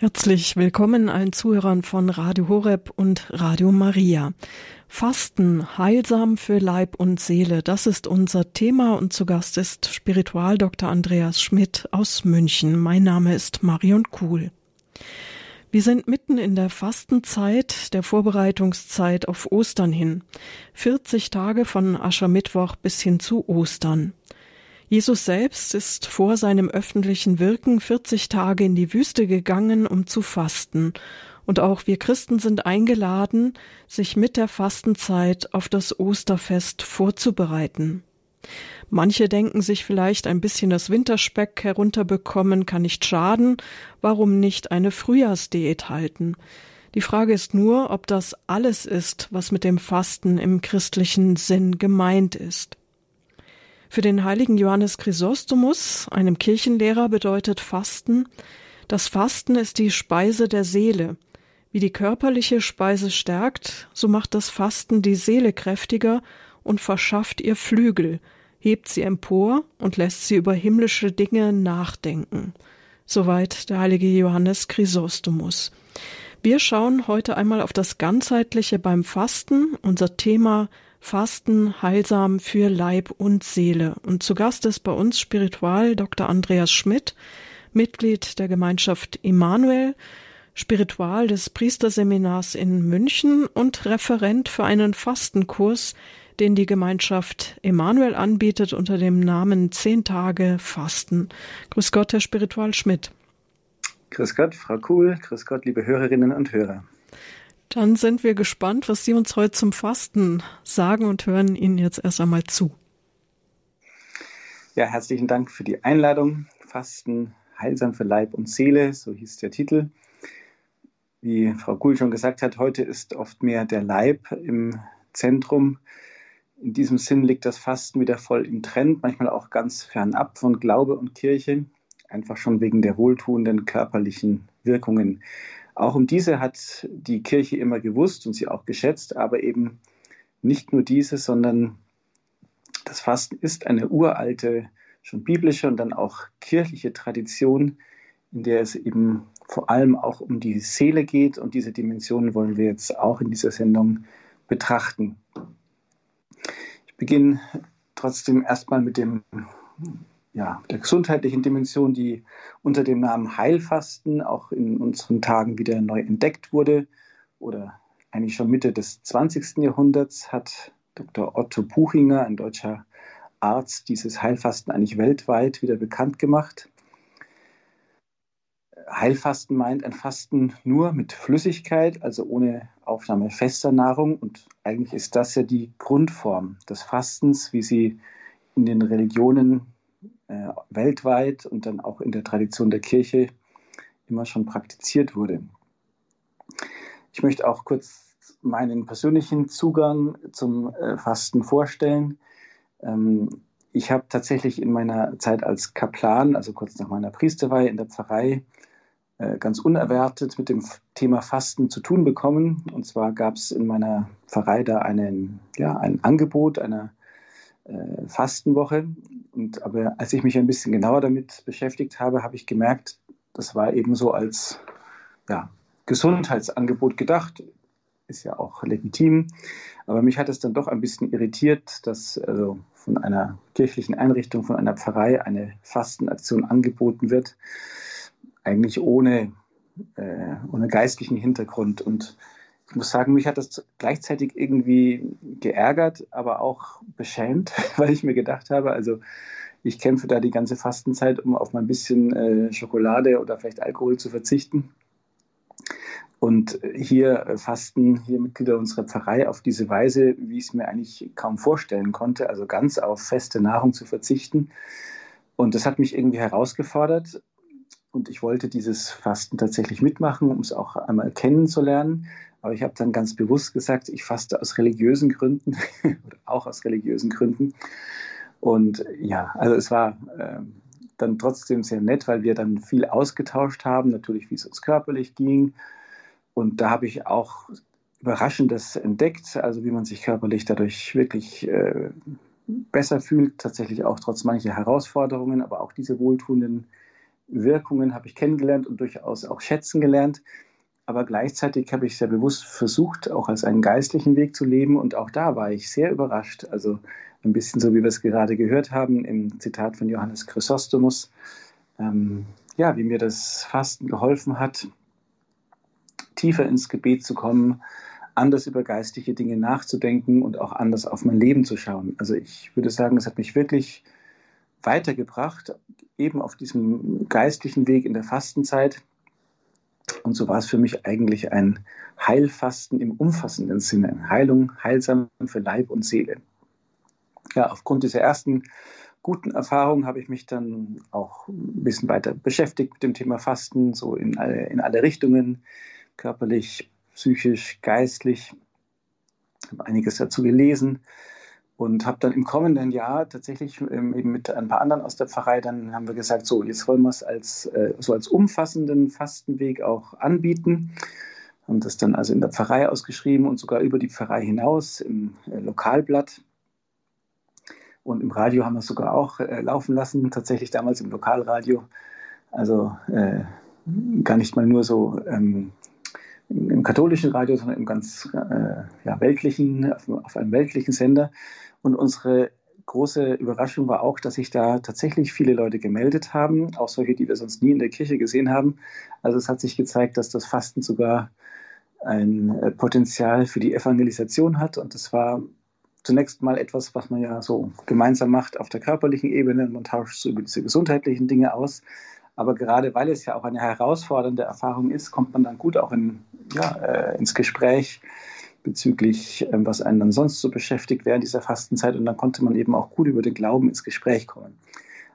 Herzlich willkommen allen Zuhörern von Radio Horeb und Radio Maria. Fasten, heilsam für Leib und Seele, das ist unser Thema und zu Gast ist Spiritual Dr. Andreas Schmidt aus München. Mein Name ist Marion Kuhl. Wir sind mitten in der Fastenzeit, der Vorbereitungszeit auf Ostern hin. 40 Tage von Aschermittwoch bis hin zu Ostern. Jesus selbst ist vor seinem öffentlichen Wirken 40 Tage in die Wüste gegangen, um zu fasten. Und auch wir Christen sind eingeladen, sich mit der Fastenzeit auf das Osterfest vorzubereiten. Manche denken sich vielleicht ein bisschen das Winterspeck herunterbekommen, kann nicht schaden, warum nicht eine Frühjahrsdiät halten? Die Frage ist nur, ob das alles ist, was mit dem Fasten im christlichen Sinn gemeint ist. Für den heiligen Johannes Chrysostomus, einem Kirchenlehrer, bedeutet Fasten, das Fasten ist die Speise der Seele. Wie die körperliche Speise stärkt, so macht das Fasten die Seele kräftiger und verschafft ihr Flügel, hebt sie empor und lässt sie über himmlische Dinge nachdenken. Soweit der heilige Johannes Chrysostomus. Wir schauen heute einmal auf das Ganzheitliche beim Fasten. Unser Thema Fasten heilsam für Leib und Seele. Und zu Gast ist bei uns Spiritual Dr. Andreas Schmidt, Mitglied der Gemeinschaft Immanuel, Spiritual des Priesterseminars in München und Referent für einen Fastenkurs, den die Gemeinschaft Emanuel anbietet unter dem Namen Zehn Tage Fasten. Grüß Gott, Herr Spiritual Schmidt. Grüß Gott, Frau Kuhl. Grüß Gott, liebe Hörerinnen und Hörer. Dann sind wir gespannt, was Sie uns heute zum Fasten sagen und hören Ihnen jetzt erst einmal zu. Ja, herzlichen Dank für die Einladung. Fasten heilsam für Leib und Seele, so hieß der Titel. Wie Frau Kuhl schon gesagt hat, heute ist oft mehr der Leib im Zentrum. In diesem Sinn liegt das Fasten wieder voll im Trend, manchmal auch ganz fernab von Glaube und Kirche, einfach schon wegen der wohltuenden körperlichen Wirkungen. Auch um diese hat die Kirche immer gewusst und sie auch geschätzt, aber eben nicht nur diese, sondern das Fasten ist eine uralte, schon biblische und dann auch kirchliche Tradition, in der es eben vor allem auch um die Seele geht und diese Dimensionen wollen wir jetzt auch in dieser Sendung betrachten. Ich beginne trotzdem erstmal mit dem ja, der gesundheitlichen Dimension, die unter dem Namen Heilfasten auch in unseren Tagen wieder neu entdeckt wurde oder eigentlich schon Mitte des 20. Jahrhunderts hat Dr. Otto Puchinger, ein deutscher Arzt, dieses Heilfasten eigentlich weltweit wieder bekannt gemacht. Heilfasten meint ein Fasten nur mit Flüssigkeit, also ohne Aufnahme fester Nahrung. Und eigentlich ist das ja die Grundform des Fastens, wie sie in den Religionen äh, weltweit und dann auch in der Tradition der Kirche immer schon praktiziert wurde. Ich möchte auch kurz meinen persönlichen Zugang zum äh, Fasten vorstellen. Ähm, ich habe tatsächlich in meiner Zeit als Kaplan, also kurz nach meiner Priesterweihe in der Pfarrei, äh, ganz unerwartet mit dem Thema Fasten zu tun bekommen. Und zwar gab es in meiner Pfarrei da einen, ja, ein Angebot einer äh, Fastenwoche. Und aber als ich mich ein bisschen genauer damit beschäftigt habe, habe ich gemerkt, das war eben so als ja, Gesundheitsangebot gedacht. Ist ja auch legitim. Aber mich hat es dann doch ein bisschen irritiert, dass also von einer kirchlichen Einrichtung, von einer Pfarrei eine Fastenaktion angeboten wird, eigentlich ohne, äh, ohne geistlichen Hintergrund. Und ich muss sagen, mich hat das gleichzeitig irgendwie geärgert, aber auch beschämt, weil ich mir gedacht habe, also ich kämpfe da die ganze Fastenzeit, um auf mal ein bisschen äh, Schokolade oder vielleicht Alkohol zu verzichten. Und hier äh, fasten hier Mitglieder unserer Pfarrei auf diese Weise, wie ich es mir eigentlich kaum vorstellen konnte, also ganz auf feste Nahrung zu verzichten. Und das hat mich irgendwie herausgefordert. Und ich wollte dieses Fasten tatsächlich mitmachen, um es auch einmal kennenzulernen. Aber ich habe dann ganz bewusst gesagt, ich faste aus religiösen Gründen auch aus religiösen Gründen. Und ja, also es war äh, dann trotzdem sehr nett, weil wir dann viel ausgetauscht haben, natürlich wie es uns körperlich ging. Und da habe ich auch Überraschendes entdeckt, also wie man sich körperlich dadurch wirklich äh, besser fühlt, tatsächlich auch trotz mancher Herausforderungen, aber auch diese wohltuenden Wirkungen habe ich kennengelernt und durchaus auch schätzen gelernt. Aber gleichzeitig habe ich sehr bewusst versucht, auch als einen geistlichen Weg zu leben. Und auch da war ich sehr überrascht. Also ein bisschen so, wie wir es gerade gehört haben im Zitat von Johannes Chrysostomus. Ähm, ja, wie mir das Fasten geholfen hat, tiefer ins Gebet zu kommen, anders über geistliche Dinge nachzudenken und auch anders auf mein Leben zu schauen. Also ich würde sagen, es hat mich wirklich weitergebracht, eben auf diesem geistlichen Weg in der Fastenzeit. Und so war es für mich eigentlich ein Heilfasten im umfassenden Sinne. Heilung, heilsam für Leib und Seele. Ja, aufgrund dieser ersten guten Erfahrung habe ich mich dann auch ein bisschen weiter beschäftigt mit dem Thema Fasten, so in alle, in alle Richtungen, körperlich, psychisch, geistlich. Ich habe einiges dazu gelesen und habe dann im kommenden Jahr tatsächlich ähm, eben mit ein paar anderen aus der Pfarrei, dann haben wir gesagt, so jetzt wollen wir es als, äh, so als umfassenden Fastenweg auch anbieten. Haben das dann also in der Pfarrei ausgeschrieben und sogar über die Pfarrei hinaus im äh, Lokalblatt und im Radio haben wir es sogar auch äh, laufen lassen, tatsächlich damals im Lokalradio. Also gar nicht mal nur so ähm, im, im, katholischen Radio, sondern im ganz äh, ja, weltlichen, auf, auf, einem weltlichen Sender. Und unsere große Überraschung war auch, dass sich da tatsächlich viele Leute gemeldet haben, auch solche, die wir sonst nie in der Kirche gesehen haben. Also es hat sich gezeigt, dass das Fasten sogar ein äh, Potenzial für die Evangelisation hat. Und das war zunächst mal etwas, was man ja so gemeinsam macht auf der körperlichen Ebene. Man tauscht so über diese gesundheitlichen Dinge aus. Aber gerade weil es ja auch eine herausfordernde Erfahrung ist, kommt man dann gut auch in, ja, äh, ins Gespräch bezüglich, äh, was einen dann sonst so beschäftigt während dieser Fastenzeit. Und dann konnte man eben auch gut über den Glauben ins Gespräch kommen.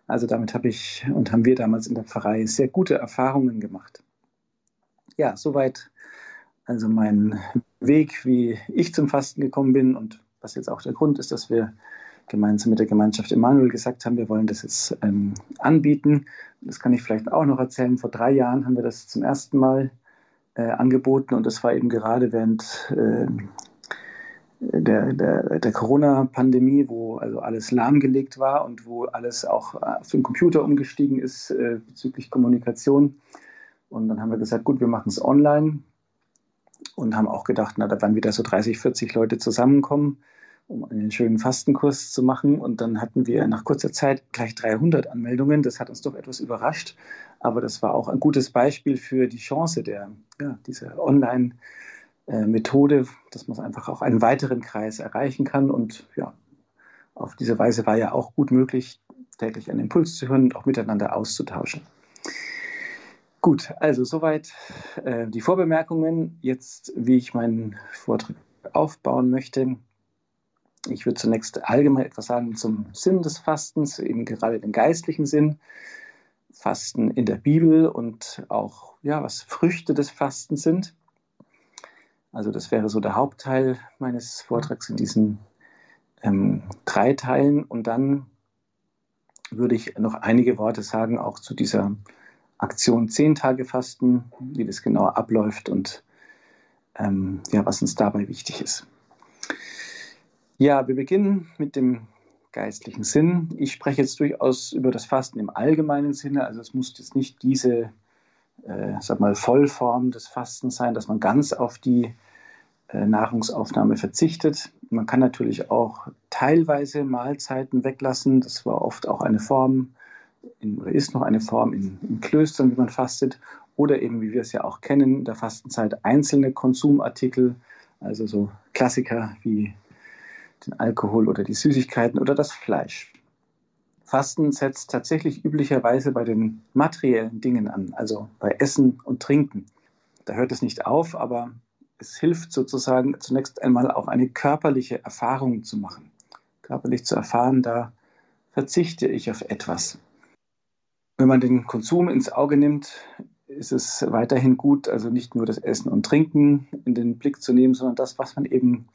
Also damit habe ich und haben wir damals in der Pfarrei sehr gute Erfahrungen gemacht. Ja, soweit also mein Weg, wie ich zum Fasten gekommen bin und was jetzt auch der Grund ist, dass wir gemeinsam mit der Gemeinschaft Emanuel gesagt haben, wir wollen das jetzt ähm, anbieten. Das kann ich vielleicht auch noch erzählen. Vor drei Jahren haben wir das zum ersten Mal äh, angeboten und das war eben gerade während äh, der, der, der Corona-Pandemie, wo also alles lahmgelegt war und wo alles auch auf den Computer umgestiegen ist äh, bezüglich Kommunikation. Und dann haben wir gesagt, gut, wir machen es online und haben auch gedacht, na, da werden wieder so 30, 40 Leute zusammenkommen um einen schönen Fastenkurs zu machen. Und dann hatten wir nach kurzer Zeit gleich 300 Anmeldungen. Das hat uns doch etwas überrascht. Aber das war auch ein gutes Beispiel für die Chance der, ja, dieser Online-Methode, dass man einfach auch einen weiteren Kreis erreichen kann. Und ja, auf diese Weise war ja auch gut möglich, täglich einen Impuls zu hören und auch miteinander auszutauschen. Gut, also soweit äh, die Vorbemerkungen. Jetzt, wie ich meinen Vortrag aufbauen möchte. Ich würde zunächst allgemein etwas sagen zum Sinn des Fastens, eben gerade den geistlichen Sinn. Fasten in der Bibel und auch, ja, was Früchte des Fastens sind. Also das wäre so der Hauptteil meines Vortrags in diesen ähm, drei Teilen. Und dann würde ich noch einige Worte sagen, auch zu dieser Aktion Zehn Tage Fasten, wie das genau abläuft und ähm, ja, was uns dabei wichtig ist. Ja, wir beginnen mit dem geistlichen Sinn. Ich spreche jetzt durchaus über das Fasten im allgemeinen Sinne. Also es muss jetzt nicht diese, äh, sag mal, Vollform des Fastens sein, dass man ganz auf die äh, Nahrungsaufnahme verzichtet. Man kann natürlich auch teilweise Mahlzeiten weglassen. Das war oft auch eine Form in, oder ist noch eine Form in, in Klöstern, wie man fastet. Oder eben, wie wir es ja auch kennen, in der Fastenzeit einzelne Konsumartikel, also so Klassiker wie den Alkohol oder die Süßigkeiten oder das Fleisch. Fasten setzt tatsächlich üblicherweise bei den materiellen Dingen an, also bei Essen und Trinken. Da hört es nicht auf, aber es hilft sozusagen zunächst einmal auch eine körperliche Erfahrung zu machen. Körperlich zu erfahren, da verzichte ich auf etwas. Wenn man den Konsum ins Auge nimmt, ist es weiterhin gut, also nicht nur das Essen und Trinken in den Blick zu nehmen, sondern das, was man eben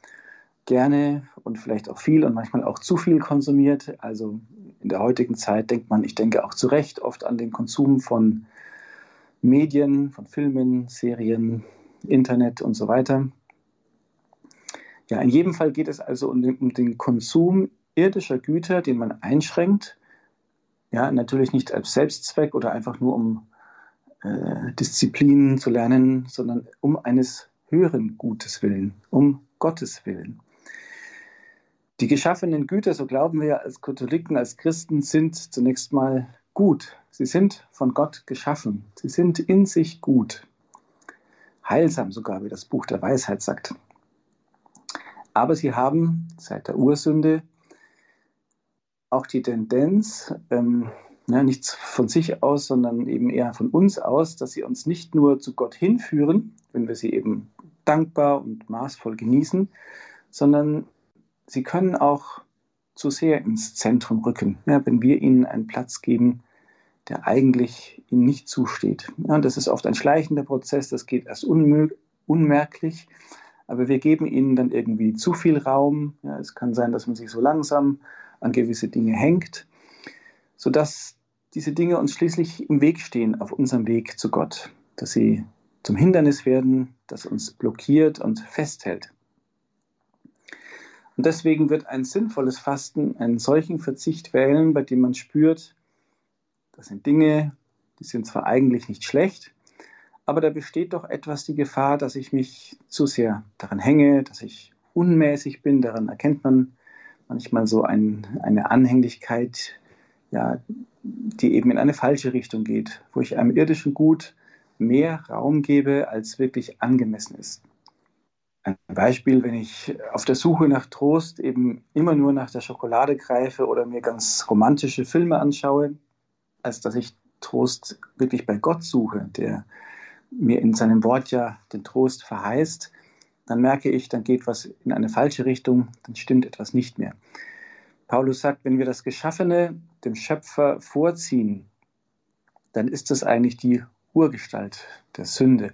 gerne und vielleicht auch viel und manchmal auch zu viel konsumiert. Also in der heutigen Zeit denkt man, ich denke auch zu Recht, oft an den Konsum von Medien, von Filmen, Serien, Internet und so weiter. Ja, in jedem Fall geht es also um den, um den Konsum irdischer Güter, den man einschränkt Ja, natürlich nicht als Selbstzweck oder einfach nur um äh, Disziplinen zu lernen, sondern um eines höheren Gutes willen, um Gottes willen. Die geschaffenen Güter, so glauben wir als Katholiken, als Christen, sind zunächst mal gut. Sie sind von Gott geschaffen. Sie sind in sich gut. Heilsam sogar, wie das Buch der Weisheit sagt. Aber sie haben seit der Ursünde auch die Tendenz, ähm, ja, nicht von sich aus, sondern eben eher von uns aus, dass sie uns nicht nur zu Gott hinführen, wenn wir sie eben dankbar und maßvoll genießen, sondern sie können auch zu sehr ins Zentrum rücken, ja, wenn wir ihnen einen Platz geben, der eigentlich ihnen nicht zusteht. Ja, das ist oft ein schleichender Prozess, das geht erst unmerklich, aber wir geben ihnen dann irgendwie zu viel Raum. Ja, es kann sein, dass man sich so langsam an gewisse Dinge hängt, sodass diese Dinge uns schließlich im Weg stehen auf unserem Weg zu Gott, dass sie zum Hindernis werden, das uns blockiert und festhält. Und deswegen wird ein sinnvolles Fasten einen solchen Verzicht wählen, bei dem man spürt, das sind Dinge, die sind zwar eigentlich nicht schlecht, aber da besteht doch etwas die Gefahr, dass ich mich zu sehr daran hänge, dass ich unmäßig bin. Daran erkennt man manchmal so ein, eine Anhänglichkeit, ja, die eben in eine falsche Richtung geht, wo ich einem irdischen Gut mehr Raum gebe, als wirklich angemessen ist. Beispiel, wenn ich auf der Suche nach Trost eben immer nur nach der Schokolade greife oder mir ganz romantische Filme anschaue, als dass ich Trost wirklich bei Gott suche, der mir in seinem Wort ja den Trost verheißt, dann merke ich, dann geht was in eine falsche Richtung, dann stimmt etwas nicht mehr. Paulus sagt, wenn wir das Geschaffene dem Schöpfer vorziehen, dann ist das eigentlich die Urgestalt der Sünde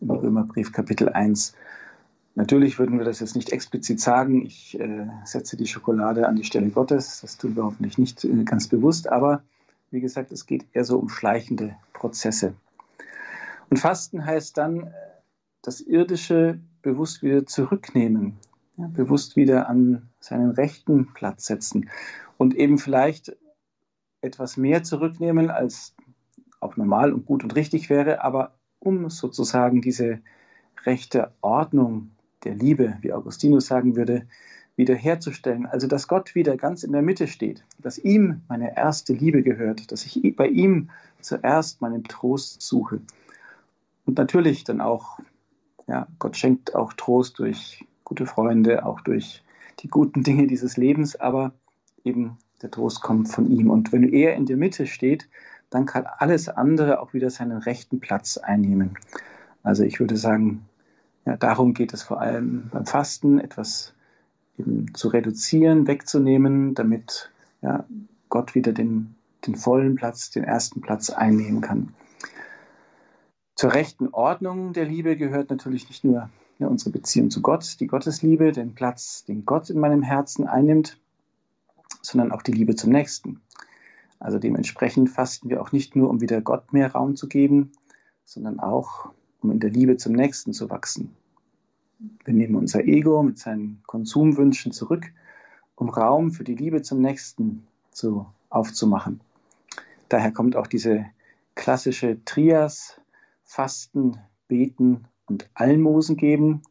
im Römerbrief Kapitel 1. Natürlich würden wir das jetzt nicht explizit sagen, ich äh, setze die Schokolade an die Stelle Gottes, das tun wir hoffentlich nicht äh, ganz bewusst, aber wie gesagt, es geht eher so um schleichende Prozesse. Und Fasten heißt dann, das Irdische bewusst wieder zurücknehmen, ja, bewusst wieder an seinen rechten Platz setzen. Und eben vielleicht etwas mehr zurücknehmen, als auch normal und gut und richtig wäre, aber um sozusagen diese rechte Ordnung der Liebe, wie Augustinus sagen würde, wiederherzustellen. Also, dass Gott wieder ganz in der Mitte steht, dass ihm meine erste Liebe gehört, dass ich bei ihm zuerst meinen Trost suche. Und natürlich dann auch, ja, Gott schenkt auch Trost durch gute Freunde, auch durch die guten Dinge dieses Lebens, aber eben der Trost kommt von ihm. Und wenn er in der Mitte steht, dann kann alles andere auch wieder seinen rechten Platz einnehmen. Also ich würde sagen, ja, darum geht es vor allem beim Fasten, etwas eben zu reduzieren, wegzunehmen, damit ja, Gott wieder den, den vollen Platz, den ersten Platz einnehmen kann. Zur rechten Ordnung der Liebe gehört natürlich nicht nur ja, unsere Beziehung zu Gott, die Gottesliebe, den Platz, den Gott in meinem Herzen einnimmt, sondern auch die Liebe zum Nächsten. Also dementsprechend fasten wir auch nicht nur, um wieder Gott mehr Raum zu geben, sondern auch, um in der Liebe zum Nächsten zu wachsen. Wir nehmen unser Ego mit seinen Konsumwünschen zurück, um Raum für die Liebe zum Nächsten zu, aufzumachen. Daher kommt auch diese klassische Trias, Fasten, Beten und Almosen geben.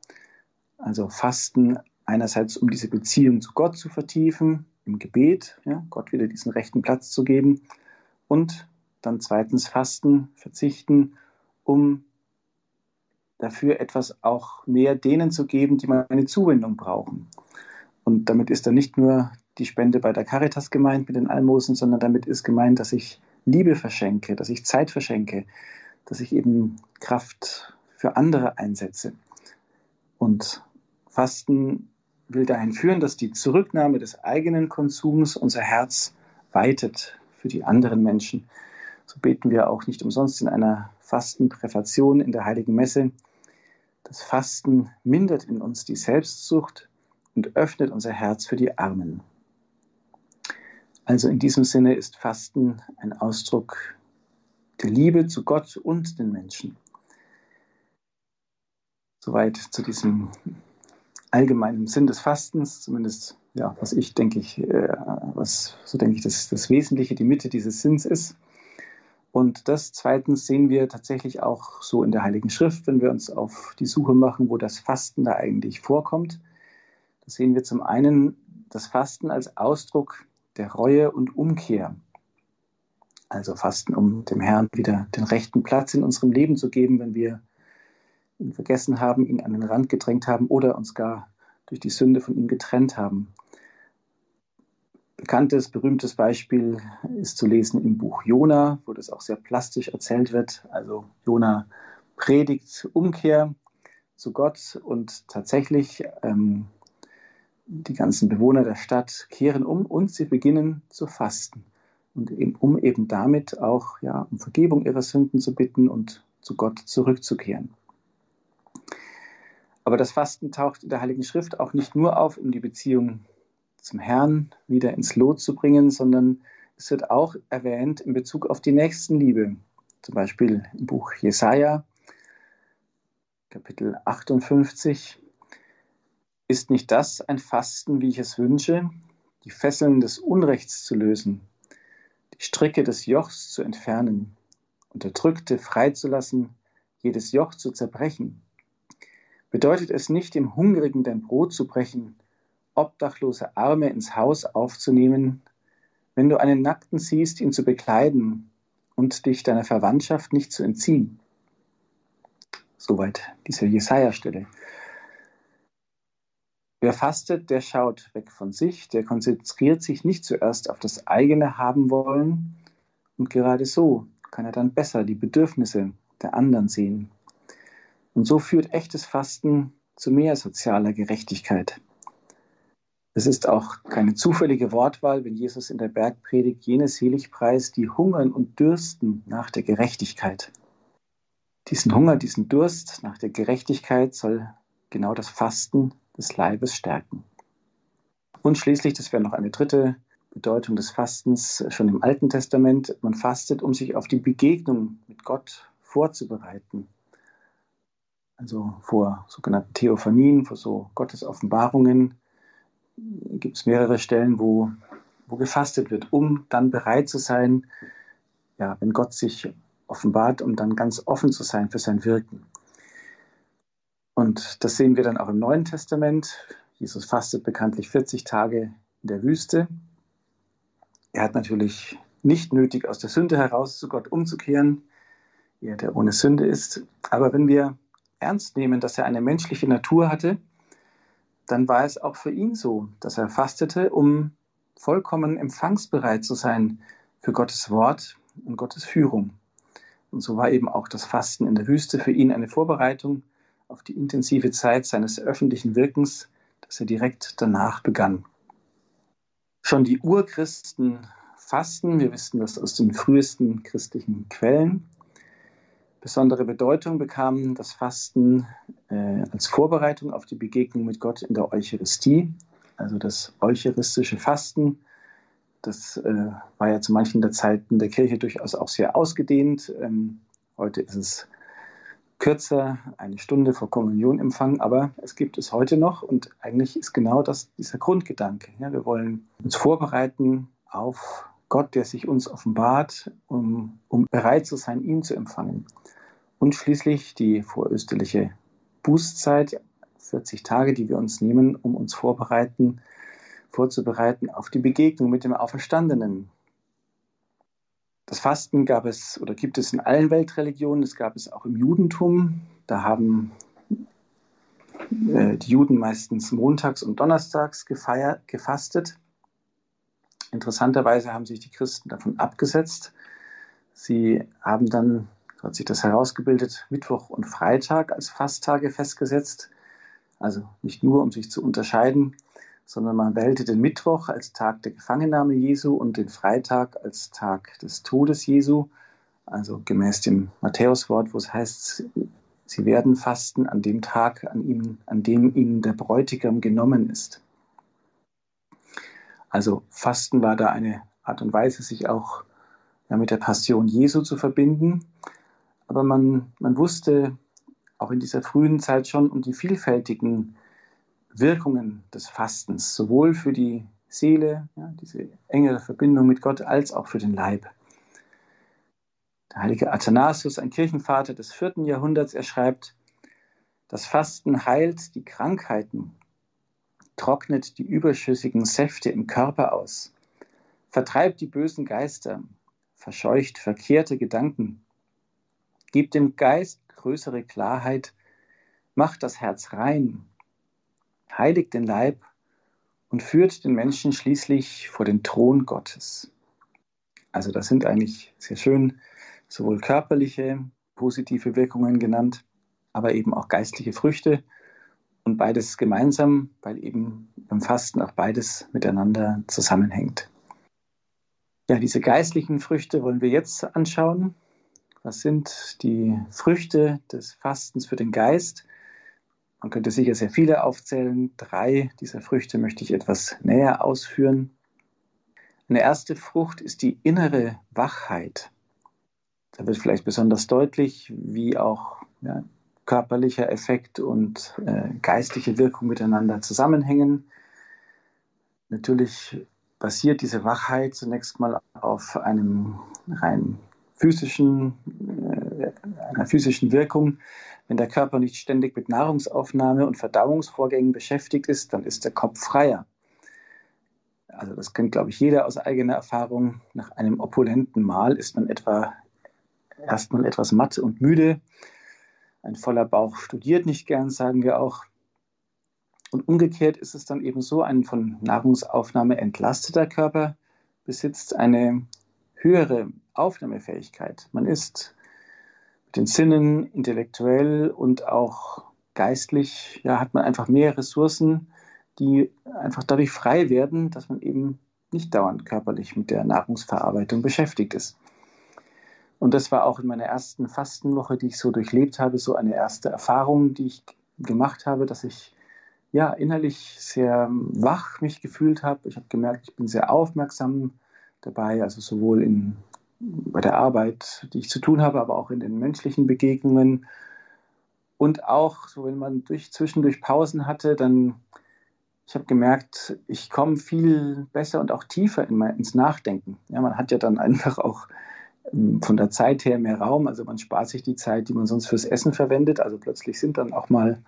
Also Fasten einerseits, um diese Beziehung zu Gott zu vertiefen, im Gebet, ja, Gott wieder diesen rechten Platz zu geben. Und dann zweitens Fasten, Verzichten, um dafür etwas auch mehr denen zu geben, die meine Zuwendung brauchen. Und damit ist dann nicht nur die Spende bei der Caritas gemeint mit den Almosen, sondern damit ist gemeint, dass ich Liebe verschenke, dass ich Zeit verschenke, dass ich eben Kraft für andere einsetze. Und Fasten will dahin führen, dass die Zurücknahme des eigenen Konsums unser Herz weitet für die anderen Menschen. So beten wir auch nicht umsonst in einer Fastenpräfation in der Heiligen Messe. Das Fasten mindert in uns die Selbstsucht und öffnet unser Herz für die Armen. Also in diesem Sinne ist Fasten ein Ausdruck der Liebe zu Gott und den Menschen. Soweit zu diesem allgemeinen Sinn des Fastens, zumindest ja, was ich denke ich, äh, was so denke ich, das, das Wesentliche, die Mitte dieses Sinns ist. Und das zweitens sehen wir tatsächlich auch so in der Heiligen Schrift, wenn wir uns auf die Suche machen, wo das Fasten da eigentlich vorkommt. Da sehen wir zum einen das Fasten als Ausdruck der Reue und Umkehr. Also Fasten, um dem Herrn wieder den rechten Platz in unserem Leben zu geben, wenn wir ihn vergessen haben, ihn an den Rand gedrängt haben oder uns gar durch die Sünde von ihm getrennt haben. Bekanntes, berühmtes Beispiel ist zu lesen im Buch Jona, wo das auch sehr plastisch erzählt wird. Also Jona predigt Umkehr zu Gott und tatsächlich ähm, die ganzen Bewohner der Stadt kehren um und sie beginnen zu fasten. Und eben, um eben damit auch ja, um Vergebung ihrer Sünden zu bitten und zu Gott zurückzukehren. Aber das Fasten taucht in der Heiligen Schrift auch nicht nur auf, um die Beziehung zum Herrn wieder ins Lot zu bringen, sondern es wird auch erwähnt in Bezug auf die Nächstenliebe. Zum Beispiel im Buch Jesaja, Kapitel 58. Ist nicht das ein Fasten, wie ich es wünsche, die Fesseln des Unrechts zu lösen, die Stricke des Jochs zu entfernen, Unterdrückte freizulassen, jedes Joch zu zerbrechen? Bedeutet es nicht, dem Hungrigen dein Brot zu brechen obdachlose Arme ins Haus aufzunehmen, wenn du einen Nackten siehst, ihn zu bekleiden und dich deiner Verwandtschaft nicht zu entziehen. Soweit diese Jesaja-Stelle. Wer fastet, der schaut weg von sich, der konzentriert sich nicht zuerst auf das eigene haben wollen und gerade so kann er dann besser die Bedürfnisse der anderen sehen. Und so führt echtes Fasten zu mehr sozialer Gerechtigkeit. Es ist auch keine zufällige Wortwahl, wenn Jesus in der Bergpredigt jene selig preist, die hungern und dürsten nach der Gerechtigkeit. Diesen Hunger, diesen Durst nach der Gerechtigkeit soll genau das Fasten des Leibes stärken. Und schließlich, das wäre noch eine dritte Bedeutung des Fastens schon im Alten Testament, man fastet, um sich auf die Begegnung mit Gott vorzubereiten. Also vor sogenannten Theophanien, vor so Gottes Offenbarungen, gibt es mehrere Stellen, wo, wo gefastet wird, um dann bereit zu sein, ja, wenn Gott sich offenbart, um dann ganz offen zu sein für sein Wirken. Und das sehen wir dann auch im Neuen Testament. Jesus fastet bekanntlich 40 Tage in der Wüste. Er hat natürlich nicht nötig, aus der Sünde heraus zu Gott umzukehren, er der ohne Sünde ist. Aber wenn wir ernst nehmen, dass er eine menschliche Natur hatte, dann war es auch für ihn so, dass er fastete, um vollkommen empfangsbereit zu sein für Gottes Wort und Gottes Führung. Und so war eben auch das Fasten in der Wüste für ihn eine Vorbereitung auf die intensive Zeit seines öffentlichen Wirkens, das er direkt danach begann. Schon die Urchristen fasten, wir wissen das aus den frühesten christlichen Quellen. Besondere Bedeutung bekam das Fasten äh, als Vorbereitung auf die Begegnung mit Gott in der Eucharistie, also das eucharistische Fasten. Das äh, war ja zu manchen der Zeiten der Kirche durchaus auch sehr ausgedehnt. Ähm, heute ist es kürzer, eine Stunde vor Kommunionempfang, aber es gibt es heute noch und eigentlich ist genau das dieser Grundgedanke. Ja, wir wollen uns vorbereiten auf Gott, der sich uns offenbart, um, um bereit zu sein, ihn zu empfangen. Und schließlich die vorösterliche Bußzeit, 40 Tage, die wir uns nehmen, um uns vorbereiten, vorzubereiten auf die Begegnung mit dem Auferstandenen. Das Fasten gab es oder gibt es in allen Weltreligionen, es gab es auch im Judentum. Da haben äh, die Juden meistens montags und donnerstags gefeiert, gefastet. Interessanterweise haben sich die Christen davon abgesetzt. Sie haben dann so hat sich das herausgebildet, Mittwoch und Freitag als Fasttage festgesetzt. Also nicht nur, um sich zu unterscheiden, sondern man wählte den Mittwoch als Tag der Gefangennahme Jesu und den Freitag als Tag des Todes Jesu. Also gemäß dem Matthäuswort, wo es heißt, sie werden fasten an dem Tag, an, ihm, an dem ihnen der Bräutigam genommen ist. Also Fasten war da eine Art und Weise, sich auch ja, mit der Passion Jesu zu verbinden. Aber man, man wusste auch in dieser frühen Zeit schon um die vielfältigen Wirkungen des Fastens, sowohl für die Seele, ja, diese engere Verbindung mit Gott, als auch für den Leib. Der heilige Athanasius, ein Kirchenvater des vierten Jahrhunderts, er schreibt, das Fasten heilt die Krankheiten, trocknet die überschüssigen Säfte im Körper aus, vertreibt die bösen Geister, verscheucht verkehrte Gedanken, gibt dem Geist größere Klarheit, macht das Herz rein, heiligt den Leib und führt den Menschen schließlich vor den Thron Gottes. Also das sind eigentlich sehr schön sowohl körperliche, positive Wirkungen genannt, aber eben auch geistliche Früchte und beides gemeinsam, weil eben beim Fasten auch beides miteinander zusammenhängt. Ja, diese geistlichen Früchte wollen wir jetzt anschauen. Was sind die Früchte des Fastens für den Geist? Man könnte sicher sehr viele aufzählen. Drei dieser Früchte möchte ich etwas näher ausführen. Eine erste Frucht ist die innere Wachheit. Da wird vielleicht besonders deutlich, wie auch ja, körperlicher Effekt und äh, geistliche Wirkung miteinander zusammenhängen. Natürlich basiert diese Wachheit zunächst mal auf einem rein physischen, äh, einer physischen Wirkung. Wenn der Körper nicht ständig mit Nahrungsaufnahme und Verdauungsvorgängen beschäftigt ist, dann ist der Kopf freier. Also das kennt, glaube ich, jeder aus eigener Erfahrung. Nach einem opulenten Mahl ist man etwa erstmal etwas matt und müde. Ein voller Bauch studiert nicht gern, sagen wir auch. Und umgekehrt ist es dann eben so, ein von Nahrungsaufnahme entlasteter Körper besitzt eine höhere Aufnahmefähigkeit. Man ist mit den Sinnen intellektuell und auch geistlich, ja, hat man einfach mehr Ressourcen, die einfach dadurch frei werden, dass man eben nicht dauernd körperlich mit der Nahrungsverarbeitung beschäftigt ist. Und das war auch in meiner ersten Fastenwoche, die ich so durchlebt habe, so eine erste Erfahrung, die ich gemacht habe, dass ich ja innerlich sehr wach mich gefühlt habe. Ich habe gemerkt, ich bin sehr aufmerksam dabei, also sowohl in, bei der Arbeit, die ich zu tun habe, aber auch in den menschlichen Begegnungen. Und auch, so wenn man durch, zwischendurch Pausen hatte, dann, ich habe gemerkt, ich komme viel besser und auch tiefer in mein, ins Nachdenken. Ja, man hat ja dann einfach auch ähm, von der Zeit her mehr Raum. Also man spart sich die Zeit, die man sonst fürs Essen verwendet. Also plötzlich sind dann auch mal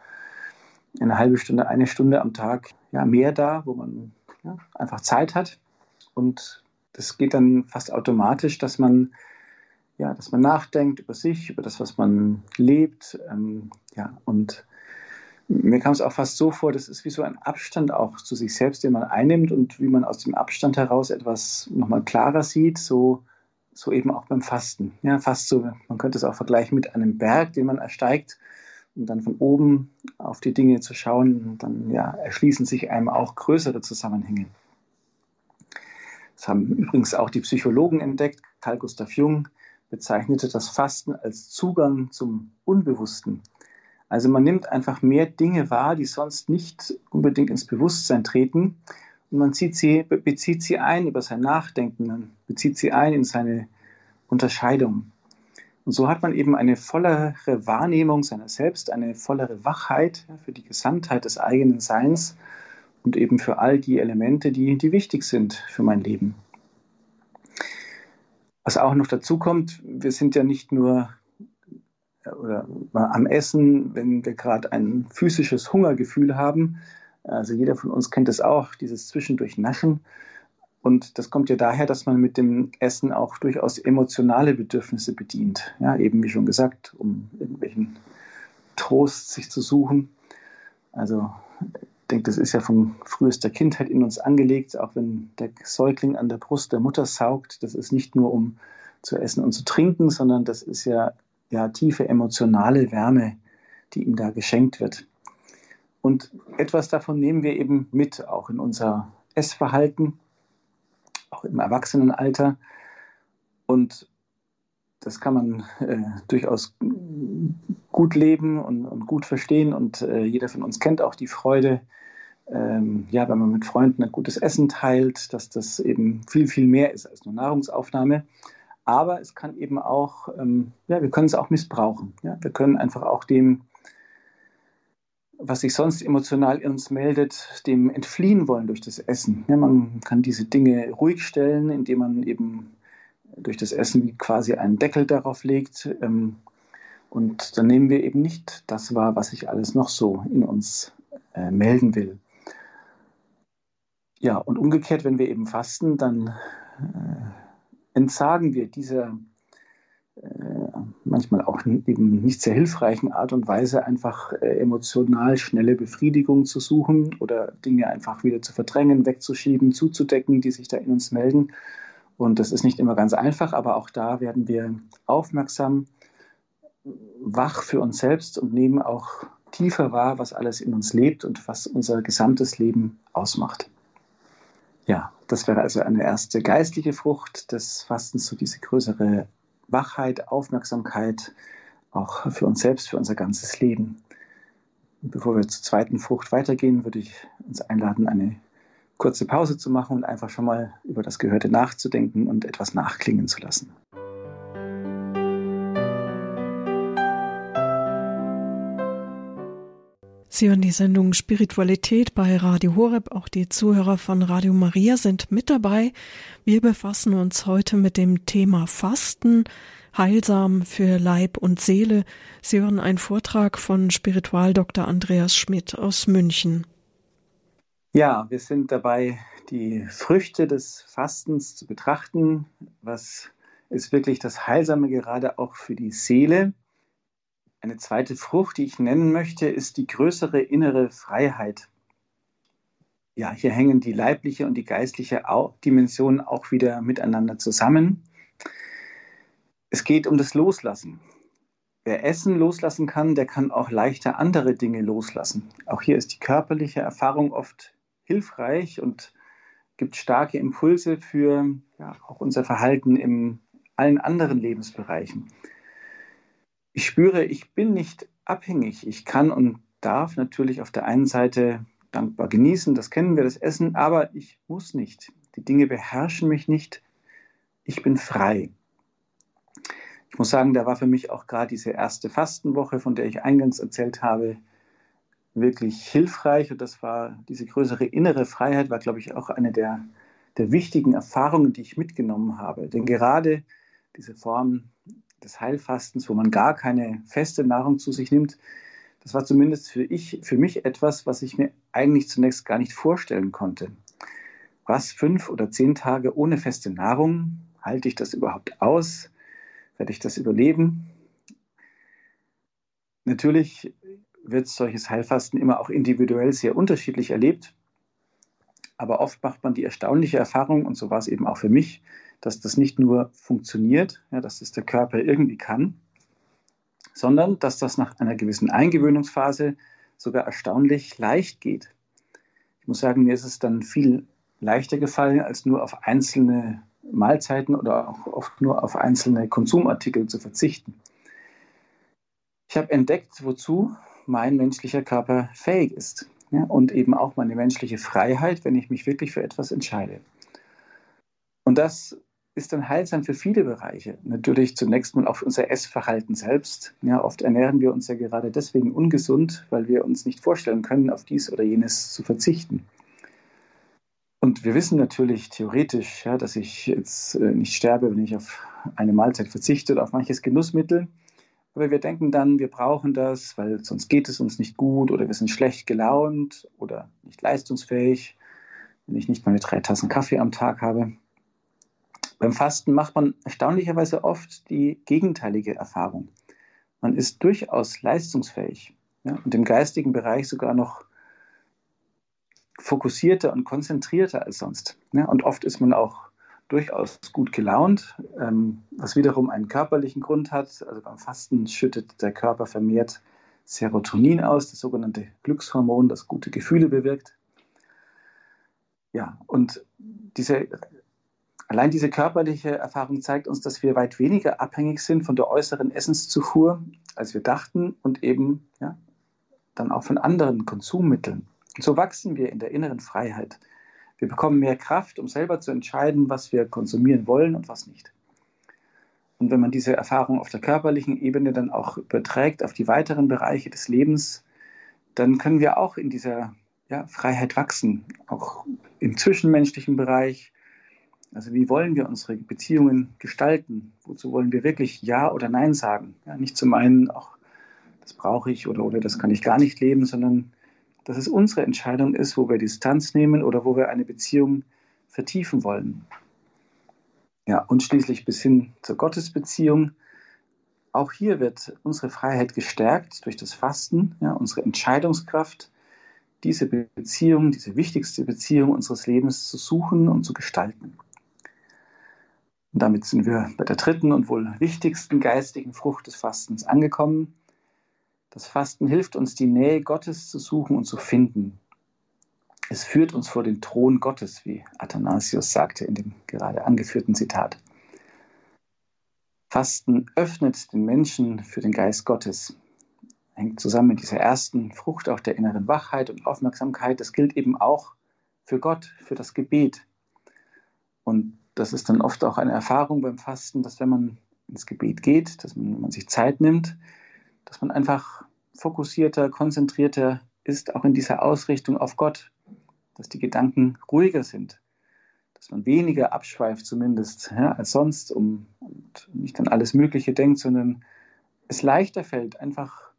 eine halbe Stunde, eine Stunde am Tag ja, mehr da, wo man ja, einfach Zeit hat. Und das geht dann fast automatisch, dass man ja, dass man nachdenkt über sich, über das, was man lebt. Ähm, ja, und mir kam es auch fast so vor, das ist wie so ein Abstand auch zu sich selbst, den man einnimmt und wie man aus dem Abstand heraus etwas nochmal klarer sieht, so so eben auch beim Fasten. Ja, fast so, man könnte es auch vergleichen mit einem Berg, den man ersteigt, um dann von oben auf die Dinge zu schauen, dann ja, erschließen sich einem auch größere Zusammenhänge. Das haben übrigens auch die Psychologen entdeckt. Carl Gustav Jung bezeichnete das Fasten als Zugang zum Unbewussten. Also man nimmt einfach mehr Dinge wahr, die sonst nicht unbedingt ins Bewusstsein treten und man sie, bezieht sie ein über sein Nachdenken, man bezieht sie ein in seine Unterscheidung. Und so hat man eben eine vollere Wahrnehmung seiner selbst, eine vollere Wachheit für die Gesamtheit des eigenen Seins und eben für all die Elemente, die, die wichtig sind für mein Leben. Was auch noch dazu kommt, wir sind ja nicht nur oder am Essen, wenn wir gerade ein physisches Hungergefühl haben, also jeder von uns kennt es auch, dieses zwischendurch Naschen. Und das kommt ja daher, dass man mit dem Essen auch durchaus emotionale Bedürfnisse bedient. Ja, eben wie schon gesagt, um irgendwelchen Trost sich zu suchen. Also ich denke, das ist ja von frühester Kindheit in uns angelegt, auch wenn der Säugling an der Brust der Mutter saugt. Das ist nicht nur um zu essen und zu trinken, sondern das ist ja, ja tiefe emotionale Wärme, die ihm da geschenkt wird. Und etwas davon nehmen wir eben mit, auch in unser Essverhalten, auch im Erwachsenenalter. Und das kann man äh, durchaus gut leben und, und gut verstehen. Und äh, jeder von uns kennt auch die Freude, ähm, ja, wenn man mit Freunden ein gutes Essen teilt, dass das eben viel, viel mehr ist als nur Nahrungsaufnahme. Aber es kann eben auch, ähm, ja, wir können es auch missbrauchen. Ja? Wir können einfach auch dem was sich sonst emotional in uns meldet, dem entfliehen wollen durch das Essen. Ja, man kann diese Dinge ruhig stellen, indem man eben durch das Essen quasi einen Deckel darauf legt. Ähm, und dann nehmen wir eben nicht das wahr, was sich alles noch so in uns äh, melden will. Ja, und umgekehrt, wenn wir eben fasten, dann äh, entsagen wir dieser äh, manchmal auch eben nicht sehr hilfreichen Art und Weise, einfach äh, emotional schnelle Befriedigung zu suchen oder Dinge einfach wieder zu verdrängen, wegzuschieben, zuzudecken, die sich da in uns melden. Und das ist nicht immer ganz einfach, aber auch da werden wir aufmerksam, wach für uns selbst und nehmen auch tiefer wahr, was alles in uns lebt und was unser gesamtes Leben ausmacht. Ja, das wäre also eine erste geistliche Frucht des Fastens, so diese größere Wachheit, Aufmerksamkeit, auch für uns selbst, für unser ganzes Leben. Und bevor wir zur zweiten Frucht weitergehen, würde ich uns einladen, eine kurze Pause zu machen und einfach schon mal über das Gehörte nachzudenken und etwas nachklingen zu lassen. Sie hören die Sendung Spiritualität bei Radio Horeb. Auch die Zuhörer von Radio Maria sind mit dabei. Wir befassen uns heute mit dem Thema Fasten, heilsam für Leib und Seele. Sie hören einen Vortrag von Spiritual Dr. Andreas Schmidt aus München. Ja, wir sind dabei, die Früchte des Fastens zu betrachten. Was ist wirklich das Heilsame gerade auch für die Seele? Eine zweite Frucht, die ich nennen möchte, ist die größere innere Freiheit. Ja, hier hängen die leibliche und die geistliche Dimension auch wieder miteinander zusammen. Es geht um das Loslassen. Wer Essen loslassen kann, der kann auch leichter andere Dinge loslassen. Auch hier ist die körperliche Erfahrung oft hilfreich und gibt starke Impulse für ja, auch unser Verhalten in allen anderen Lebensbereichen ich spüre, ich bin nicht abhängig. Ich kann und darf natürlich auf der einen Seite dankbar genießen, das kennen wir, das Essen, aber ich muss nicht. Die Dinge beherrschen mich nicht. Ich bin frei. Ich muss sagen, da war für mich auch gerade diese erste Fastenwoche, von der ich eingangs erzählt habe, wirklich hilfreich. Und das war diese größere innere Freiheit, war, glaube ich, auch eine der, der wichtigen Erfahrungen, die ich mitgenommen habe. Denn gerade diese Form des Heilfastens, wo man gar keine feste Nahrung zu sich nimmt, das war zumindest für, ich, für mich etwas, was ich mir eigentlich zunächst gar nicht vorstellen konnte. Was, fünf oder zehn Tage ohne feste Nahrung? Halte ich das überhaupt aus? Werde ich das überleben? Natürlich wird solches Heilfasten immer auch individuell sehr unterschiedlich erlebt. Aber oft macht man die erstaunliche Erfahrung, und so war es eben auch für mich, dass das nicht nur funktioniert, ja, dass das der Körper irgendwie kann, sondern dass das nach einer gewissen Eingewöhnungsphase sogar erstaunlich leicht geht. Ich muss sagen, mir ist es dann viel leichter gefallen, als nur auf einzelne Mahlzeiten oder auch oft nur auf einzelne Konsumartikel zu verzichten. Ich habe entdeckt, wozu mein menschlicher Körper fähig ist ja, und eben auch meine menschliche Freiheit, wenn ich mich wirklich für etwas entscheide. Und das ist dann heilsam für viele Bereiche. Natürlich zunächst mal auch für unser Essverhalten selbst. Ja, oft ernähren wir uns ja gerade deswegen ungesund, weil wir uns nicht vorstellen können, auf dies oder jenes zu verzichten. Und wir wissen natürlich theoretisch, ja, dass ich jetzt äh, nicht sterbe, wenn ich auf eine Mahlzeit verzichte oder auf manches Genussmittel. Aber wir denken dann, wir brauchen das, weil sonst geht es uns nicht gut oder wir sind schlecht gelaunt oder nicht leistungsfähig, wenn ich nicht meine drei Tassen Kaffee am Tag habe. Beim Fasten macht man erstaunlicherweise oft die gegenteilige Erfahrung. Man ist durchaus leistungsfähig ja, und im geistigen Bereich sogar noch fokussierter und konzentrierter als sonst. Ja, und oft ist man auch durchaus gut gelaunt, ähm, was wiederum einen körperlichen Grund hat. Also beim Fasten schüttet der Körper vermehrt Serotonin aus, das sogenannte Glückshormon, das gute Gefühle bewirkt. Ja, und diese Allein diese körperliche Erfahrung zeigt uns, dass wir weit weniger abhängig sind von der äußeren Essenszufuhr, als wir dachten und eben ja, dann auch von anderen Konsummitteln. Und so wachsen wir in der inneren Freiheit. Wir bekommen mehr Kraft, um selber zu entscheiden, was wir konsumieren wollen und was nicht. Und wenn man diese Erfahrung auf der körperlichen Ebene dann auch überträgt auf die weiteren Bereiche des Lebens, dann können wir auch in dieser ja, Freiheit wachsen, auch im zwischenmenschlichen Bereich. Also wie wollen wir unsere Beziehungen gestalten? Wozu wollen wir wirklich Ja oder Nein sagen? Ja, nicht zum einen, auch das brauche ich oder, oder das kann ich gar nicht leben, sondern dass es unsere Entscheidung ist, wo wir Distanz nehmen oder wo wir eine Beziehung vertiefen wollen. Ja, und schließlich bis hin zur Gottesbeziehung. Auch hier wird unsere Freiheit gestärkt durch das Fasten, ja, unsere Entscheidungskraft, diese Beziehung, diese wichtigste Beziehung unseres Lebens zu suchen und zu gestalten. Und damit sind wir bei der dritten und wohl wichtigsten geistigen Frucht des Fastens angekommen. Das Fasten hilft uns, die Nähe Gottes zu suchen und zu finden. Es führt uns vor den Thron Gottes, wie Athanasius sagte in dem gerade angeführten Zitat. Fasten öffnet den Menschen für den Geist Gottes. Hängt zusammen mit dieser ersten Frucht auch der inneren Wachheit und Aufmerksamkeit. Das gilt eben auch für Gott, für das Gebet. Und das ist dann oft auch eine Erfahrung beim Fasten, dass wenn man ins Gebet geht, dass man, man sich Zeit nimmt, dass man einfach fokussierter, konzentrierter ist, auch in dieser Ausrichtung auf Gott, dass die Gedanken ruhiger sind, dass man weniger abschweift zumindest ja, als sonst um, nicht an alles Mögliche denkt, sondern es leichter fällt, einfach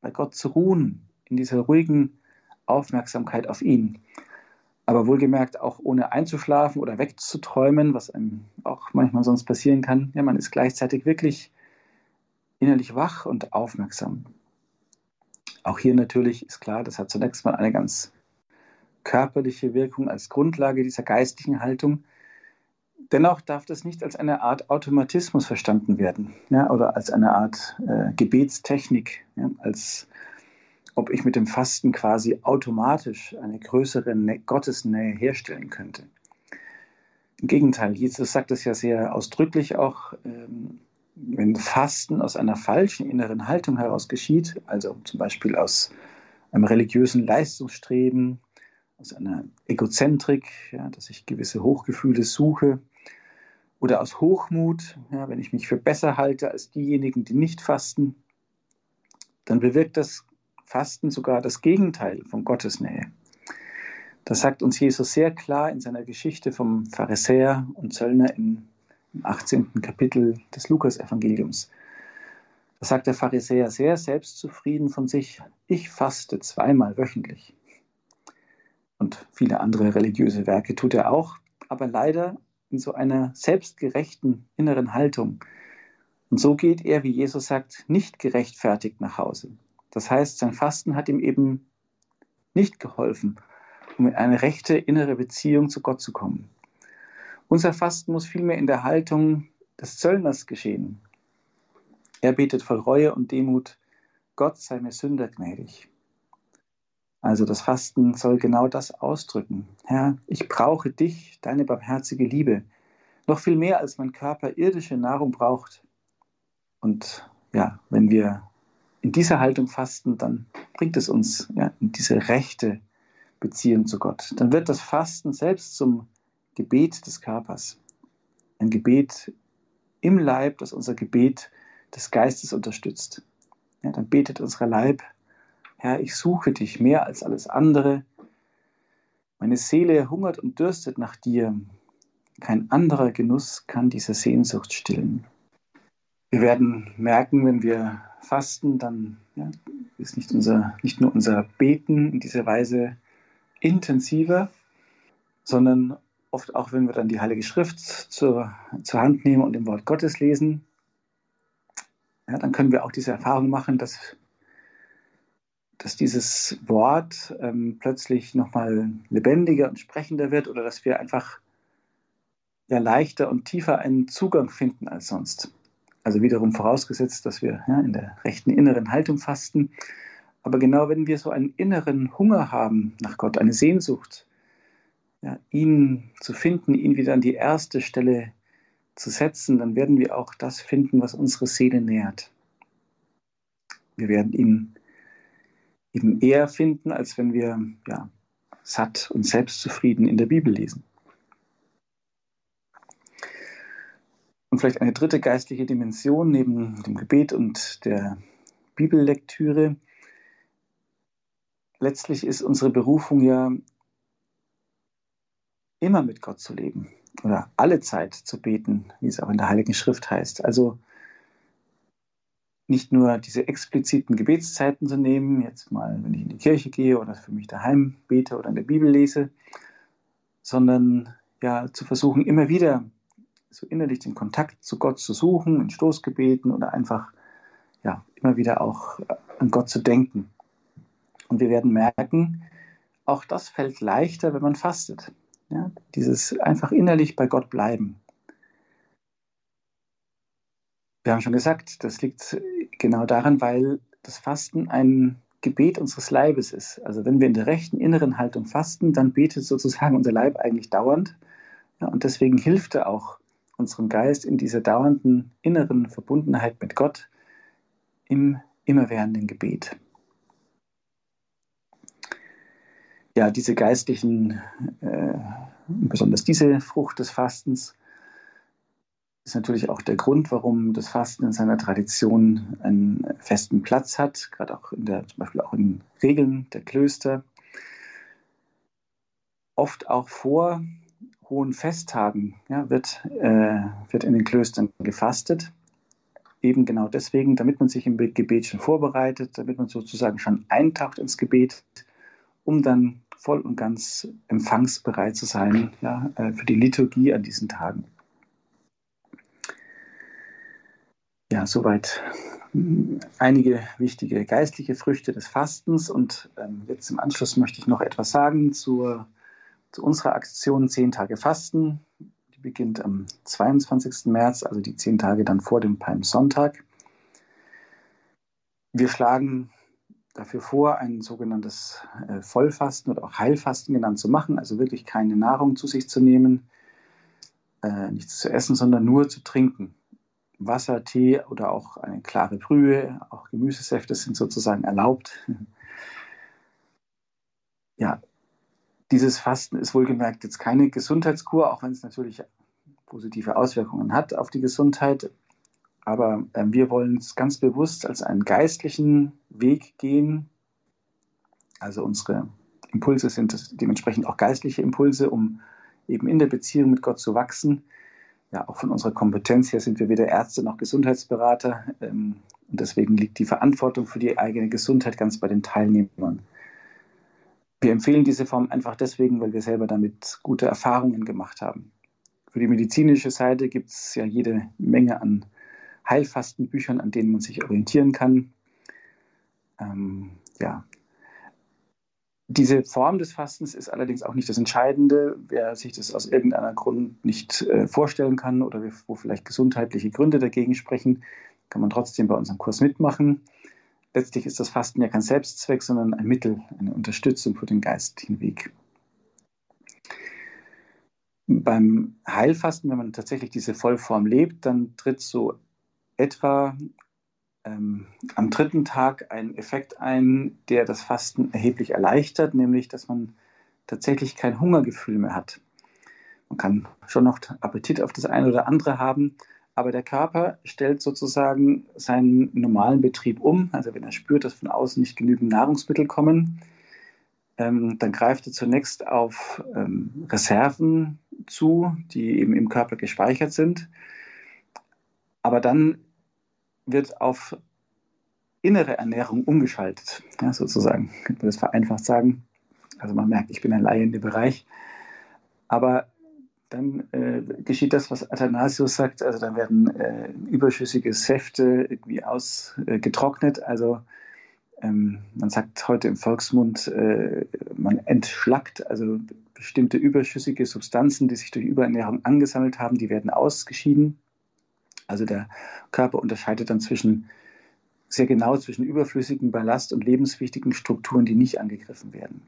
bei Gott zu ruhen, in dieser ruhigen Aufmerksamkeit auf ihn. Aber wohlgemerkt auch ohne einzuschlafen oder wegzuträumen, was einem auch manchmal sonst passieren kann. Ja, man ist gleichzeitig wirklich innerlich wach und aufmerksam. Auch hier natürlich ist klar, das hat zunächst mal eine ganz körperliche Wirkung als Grundlage dieser geistlichen Haltung. Dennoch darf das nicht als eine Art Automatismus verstanden werden ja, oder als eine Art äh, Gebetstechnik, ja, als ob ich mit dem Fasten quasi automatisch eine größere Gottesnähe herstellen könnte. Im Gegenteil, Jesus sagt es ja sehr ausdrücklich auch, ähm, wenn Fasten aus einer falschen inneren Haltung heraus geschieht, also zum Beispiel aus einem religiösen Leistungsstreben, aus einer Egozentrik, ja, dass ich gewisse Hochgefühle suche, oder aus Hochmut, ja, wenn ich mich für besser halte als diejenigen, die nicht fasten, dann bewirkt das Fasten sogar das Gegenteil von Gottes Nähe. Das sagt uns Jesus sehr klar in seiner Geschichte vom Pharisäer und Zöllner im im 18. Kapitel des Lukas-Evangeliums. Da sagt der Pharisäer sehr selbstzufrieden von sich, ich faste zweimal wöchentlich. Und viele andere religiöse Werke tut er auch, aber leider in so einer selbstgerechten inneren Haltung. Und so geht er, wie Jesus sagt, nicht gerechtfertigt nach Hause. Das heißt, sein Fasten hat ihm eben nicht geholfen, um in eine rechte innere Beziehung zu Gott zu kommen. Unser Fasten muss vielmehr in der Haltung des Zöllners geschehen. Er betet voll Reue und Demut, Gott sei mir Sünder gnädig. Also das Fasten soll genau das ausdrücken. Herr, ich brauche dich, deine barmherzige Liebe, noch viel mehr als mein Körper irdische Nahrung braucht. Und ja, wenn wir in dieser Haltung fasten, dann bringt es uns ja, in diese rechte Beziehung zu Gott. Dann wird das Fasten selbst zum Gebet des Körpers. Ein Gebet im Leib, das unser Gebet des Geistes unterstützt. Ja, dann betet unser Leib, Herr, ich suche dich mehr als alles andere. Meine Seele hungert und dürstet nach dir. Kein anderer Genuss kann diese Sehnsucht stillen. Wir werden merken, wenn wir fasten, dann ja, ist nicht, unser, nicht nur unser Beten in dieser Weise intensiver, sondern oft auch, wenn wir dann die Heilige Schrift zur, zur Hand nehmen und im Wort Gottes lesen, ja, dann können wir auch diese Erfahrung machen, dass, dass dieses Wort ähm, plötzlich nochmal lebendiger und sprechender wird oder dass wir einfach ja, leichter und tiefer einen Zugang finden als sonst. Also wiederum vorausgesetzt, dass wir ja, in der rechten inneren Haltung fasten. Aber genau wenn wir so einen inneren Hunger haben nach Gott, eine Sehnsucht, ja, ihn zu finden, ihn wieder an die erste Stelle zu setzen, dann werden wir auch das finden, was unsere Seele nährt. Wir werden ihn eben eher finden, als wenn wir ja, satt und selbstzufrieden in der Bibel lesen. Und vielleicht eine dritte geistliche Dimension neben dem Gebet und der Bibellektüre letztlich ist unsere Berufung ja immer mit Gott zu leben oder alle Zeit zu beten, wie es auch in der Heiligen Schrift heißt. Also nicht nur diese expliziten Gebetszeiten zu nehmen, jetzt mal, wenn ich in die Kirche gehe oder für mich daheim bete oder in der Bibel lese, sondern ja zu versuchen, immer wieder so innerlich den Kontakt zu Gott zu suchen, in Stoßgebeten oder einfach ja immer wieder auch an Gott zu denken. Und wir werden merken, auch das fällt leichter, wenn man fastet. Ja, dieses einfach innerlich bei Gott bleiben. Wir haben schon gesagt, das liegt genau daran, weil das Fasten ein Gebet unseres Leibes ist. Also wenn wir in der rechten inneren Haltung fasten, dann betet sozusagen unser Leib eigentlich dauernd. Ja, und deswegen hilft er auch unserem Geist in dieser dauernden inneren Verbundenheit mit Gott im immerwährenden Gebet. Ja, diese geistlichen, äh, besonders diese Frucht des Fastens, ist natürlich auch der Grund, warum das Fasten in seiner Tradition einen festen Platz hat, gerade auch in der, zum Beispiel auch in Regeln der Klöster. Oft auch vor hohen Festtagen ja, wird, äh, wird in den Klöstern gefastet. Eben genau deswegen, damit man sich im Gebet schon vorbereitet, damit man sozusagen schon eintaucht ins Gebet, um dann voll und ganz empfangsbereit zu sein ja, äh, für die Liturgie an diesen Tagen. Ja, soweit hm, einige wichtige geistliche Früchte des Fastens. Und ähm, jetzt im Anschluss möchte ich noch etwas sagen zur, zu unserer Aktion Zehn Tage Fasten. Die beginnt am 22. März, also die zehn Tage dann vor dem Palmsonntag. Wir schlagen dafür vor, ein sogenanntes äh, Vollfasten oder auch Heilfasten genannt zu machen, also wirklich keine Nahrung zu sich zu nehmen, äh, nichts zu essen, sondern nur zu trinken. Wasser, Tee oder auch eine klare Brühe, auch Gemüsesäfte sind sozusagen erlaubt. Ja, dieses Fasten ist wohlgemerkt jetzt keine Gesundheitskur, auch wenn es natürlich positive Auswirkungen hat auf die Gesundheit. Aber äh, wir wollen es ganz bewusst als einen geistlichen Weg gehen. Also unsere Impulse sind dementsprechend auch geistliche Impulse, um eben in der Beziehung mit Gott zu wachsen. Ja, auch von unserer Kompetenz her sind wir weder Ärzte noch Gesundheitsberater. Ähm, und deswegen liegt die Verantwortung für die eigene Gesundheit ganz bei den Teilnehmern. Wir empfehlen diese Form einfach deswegen, weil wir selber damit gute Erfahrungen gemacht haben. Für die medizinische Seite gibt es ja jede Menge an Heilfastenbüchern, an denen man sich orientieren kann. Ähm, ja. Diese Form des Fastens ist allerdings auch nicht das Entscheidende. Wer sich das aus irgendeinem Grund nicht äh, vorstellen kann oder wo vielleicht gesundheitliche Gründe dagegen sprechen, kann man trotzdem bei unserem Kurs mitmachen. Letztlich ist das Fasten ja kein Selbstzweck, sondern ein Mittel, eine Unterstützung für den geistlichen Weg. Beim Heilfasten, wenn man tatsächlich diese Vollform lebt, dann tritt so etwa ähm, am dritten Tag einen Effekt ein, der das Fasten erheblich erleichtert, nämlich dass man tatsächlich kein Hungergefühl mehr hat. Man kann schon noch Appetit auf das eine oder andere haben, aber der Körper stellt sozusagen seinen normalen Betrieb um. Also wenn er spürt, dass von außen nicht genügend Nahrungsmittel kommen, ähm, dann greift er zunächst auf ähm, Reserven zu, die eben im Körper gespeichert sind. Aber dann wird auf innere Ernährung umgeschaltet, ja, sozusagen, könnte man das vereinfacht sagen. Also man merkt, ich bin ein Laie in dem Bereich. Aber dann äh, geschieht das, was Athanasius sagt, also dann werden äh, überschüssige Säfte irgendwie ausgetrocknet. Äh, also ähm, man sagt heute im Volksmund, äh, man entschlackt, also bestimmte überschüssige Substanzen, die sich durch Überernährung angesammelt haben, die werden ausgeschieden. Also der Körper unterscheidet dann zwischen sehr genau zwischen überflüssigen Ballast und lebenswichtigen Strukturen, die nicht angegriffen werden.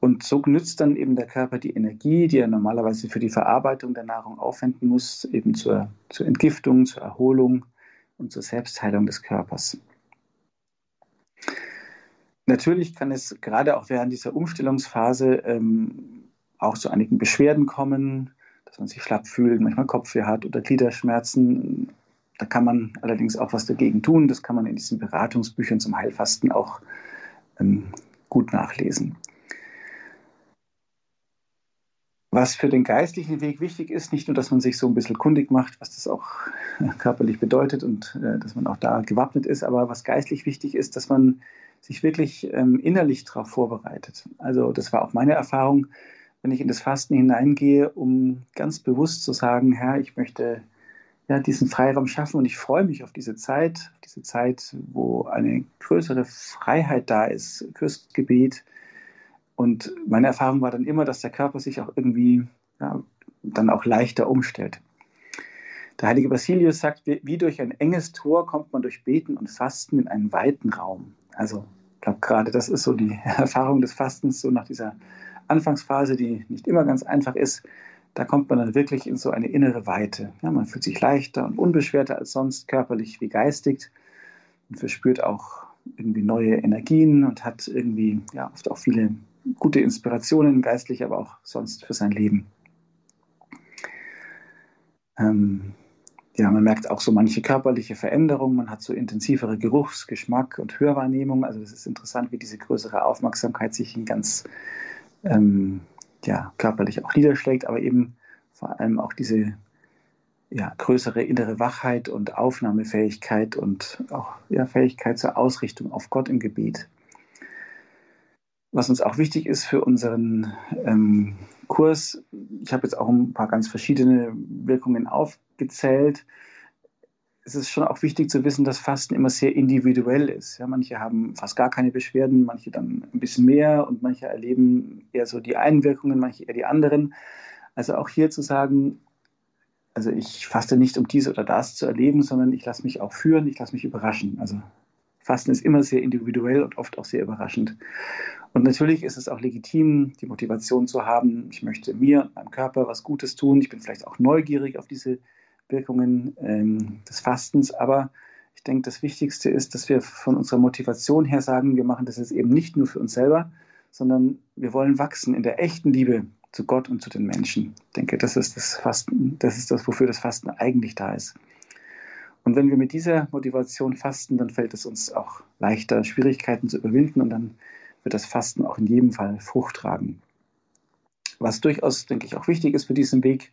Und so nützt dann eben der Körper die Energie, die er normalerweise für die Verarbeitung der Nahrung aufwenden muss, eben zur, zur Entgiftung, zur Erholung und zur Selbstheilung des Körpers. Natürlich kann es gerade auch während dieser Umstellungsphase ähm, auch zu einigen Beschwerden kommen, man sich schlapp fühlt, manchmal Kopfweh hat oder Gliederschmerzen. Da kann man allerdings auch was dagegen tun. Das kann man in diesen Beratungsbüchern zum Heilfasten auch ähm, gut nachlesen. Was für den geistlichen Weg wichtig ist, nicht nur, dass man sich so ein bisschen kundig macht, was das auch körperlich bedeutet und äh, dass man auch da gewappnet ist, aber was geistlich wichtig ist, dass man sich wirklich ähm, innerlich darauf vorbereitet. Also das war auch meine Erfahrung, wenn ich in das Fasten hineingehe, um ganz bewusst zu sagen, Herr, ich möchte ja, diesen Freiraum schaffen und ich freue mich auf diese Zeit, diese Zeit, wo eine größere Freiheit da ist, fürs Gebet, und meine Erfahrung war dann immer, dass der Körper sich auch irgendwie ja, dann auch leichter umstellt. Der heilige Basilius sagt, wie durch ein enges Tor kommt man durch Beten und Fasten in einen weiten Raum. Also ich glaube gerade, das ist so die Erfahrung des Fastens, so nach dieser Anfangsphase, die nicht immer ganz einfach ist. Da kommt man dann wirklich in so eine innere Weite. Ja, man fühlt sich leichter und unbeschwerter als sonst, körperlich wie geistig und verspürt auch irgendwie neue Energien und hat irgendwie ja, oft auch viele gute Inspirationen, geistlich, aber auch sonst für sein Leben. Ähm, ja, man merkt auch so manche körperliche Veränderungen. Man hat so intensivere Geruchs-, Geschmack- und Hörwahrnehmung. Also es ist interessant, wie diese größere Aufmerksamkeit sich in ganz ähm, ja, körperlich auch niederschlägt, aber eben vor allem auch diese ja, größere innere Wachheit und Aufnahmefähigkeit und auch ja, Fähigkeit zur Ausrichtung auf Gott im Gebet. Was uns auch wichtig ist für unseren ähm, Kurs, ich habe jetzt auch ein paar ganz verschiedene Wirkungen aufgezählt. Es ist schon auch wichtig zu wissen, dass Fasten immer sehr individuell ist. Ja, manche haben fast gar keine Beschwerden, manche dann ein bisschen mehr und manche erleben eher so die einen Wirkungen, manche eher die anderen. Also auch hier zu sagen, also ich faste nicht, um dies oder das zu erleben, sondern ich lasse mich auch führen, ich lasse mich überraschen. Also Fasten ist immer sehr individuell und oft auch sehr überraschend. Und natürlich ist es auch legitim, die Motivation zu haben, ich möchte mir und meinem Körper was Gutes tun. Ich bin vielleicht auch neugierig auf diese Wirkungen ähm, des Fastens. Aber ich denke, das Wichtigste ist, dass wir von unserer Motivation her sagen, wir machen das jetzt eben nicht nur für uns selber, sondern wir wollen wachsen in der echten Liebe zu Gott und zu den Menschen. Ich denke, das ist das Fasten, das ist das, wofür das Fasten eigentlich da ist. Und wenn wir mit dieser Motivation fasten, dann fällt es uns auch leichter, Schwierigkeiten zu überwinden und dann wird das Fasten auch in jedem Fall Frucht tragen. Was durchaus, denke ich, auch wichtig ist für diesen Weg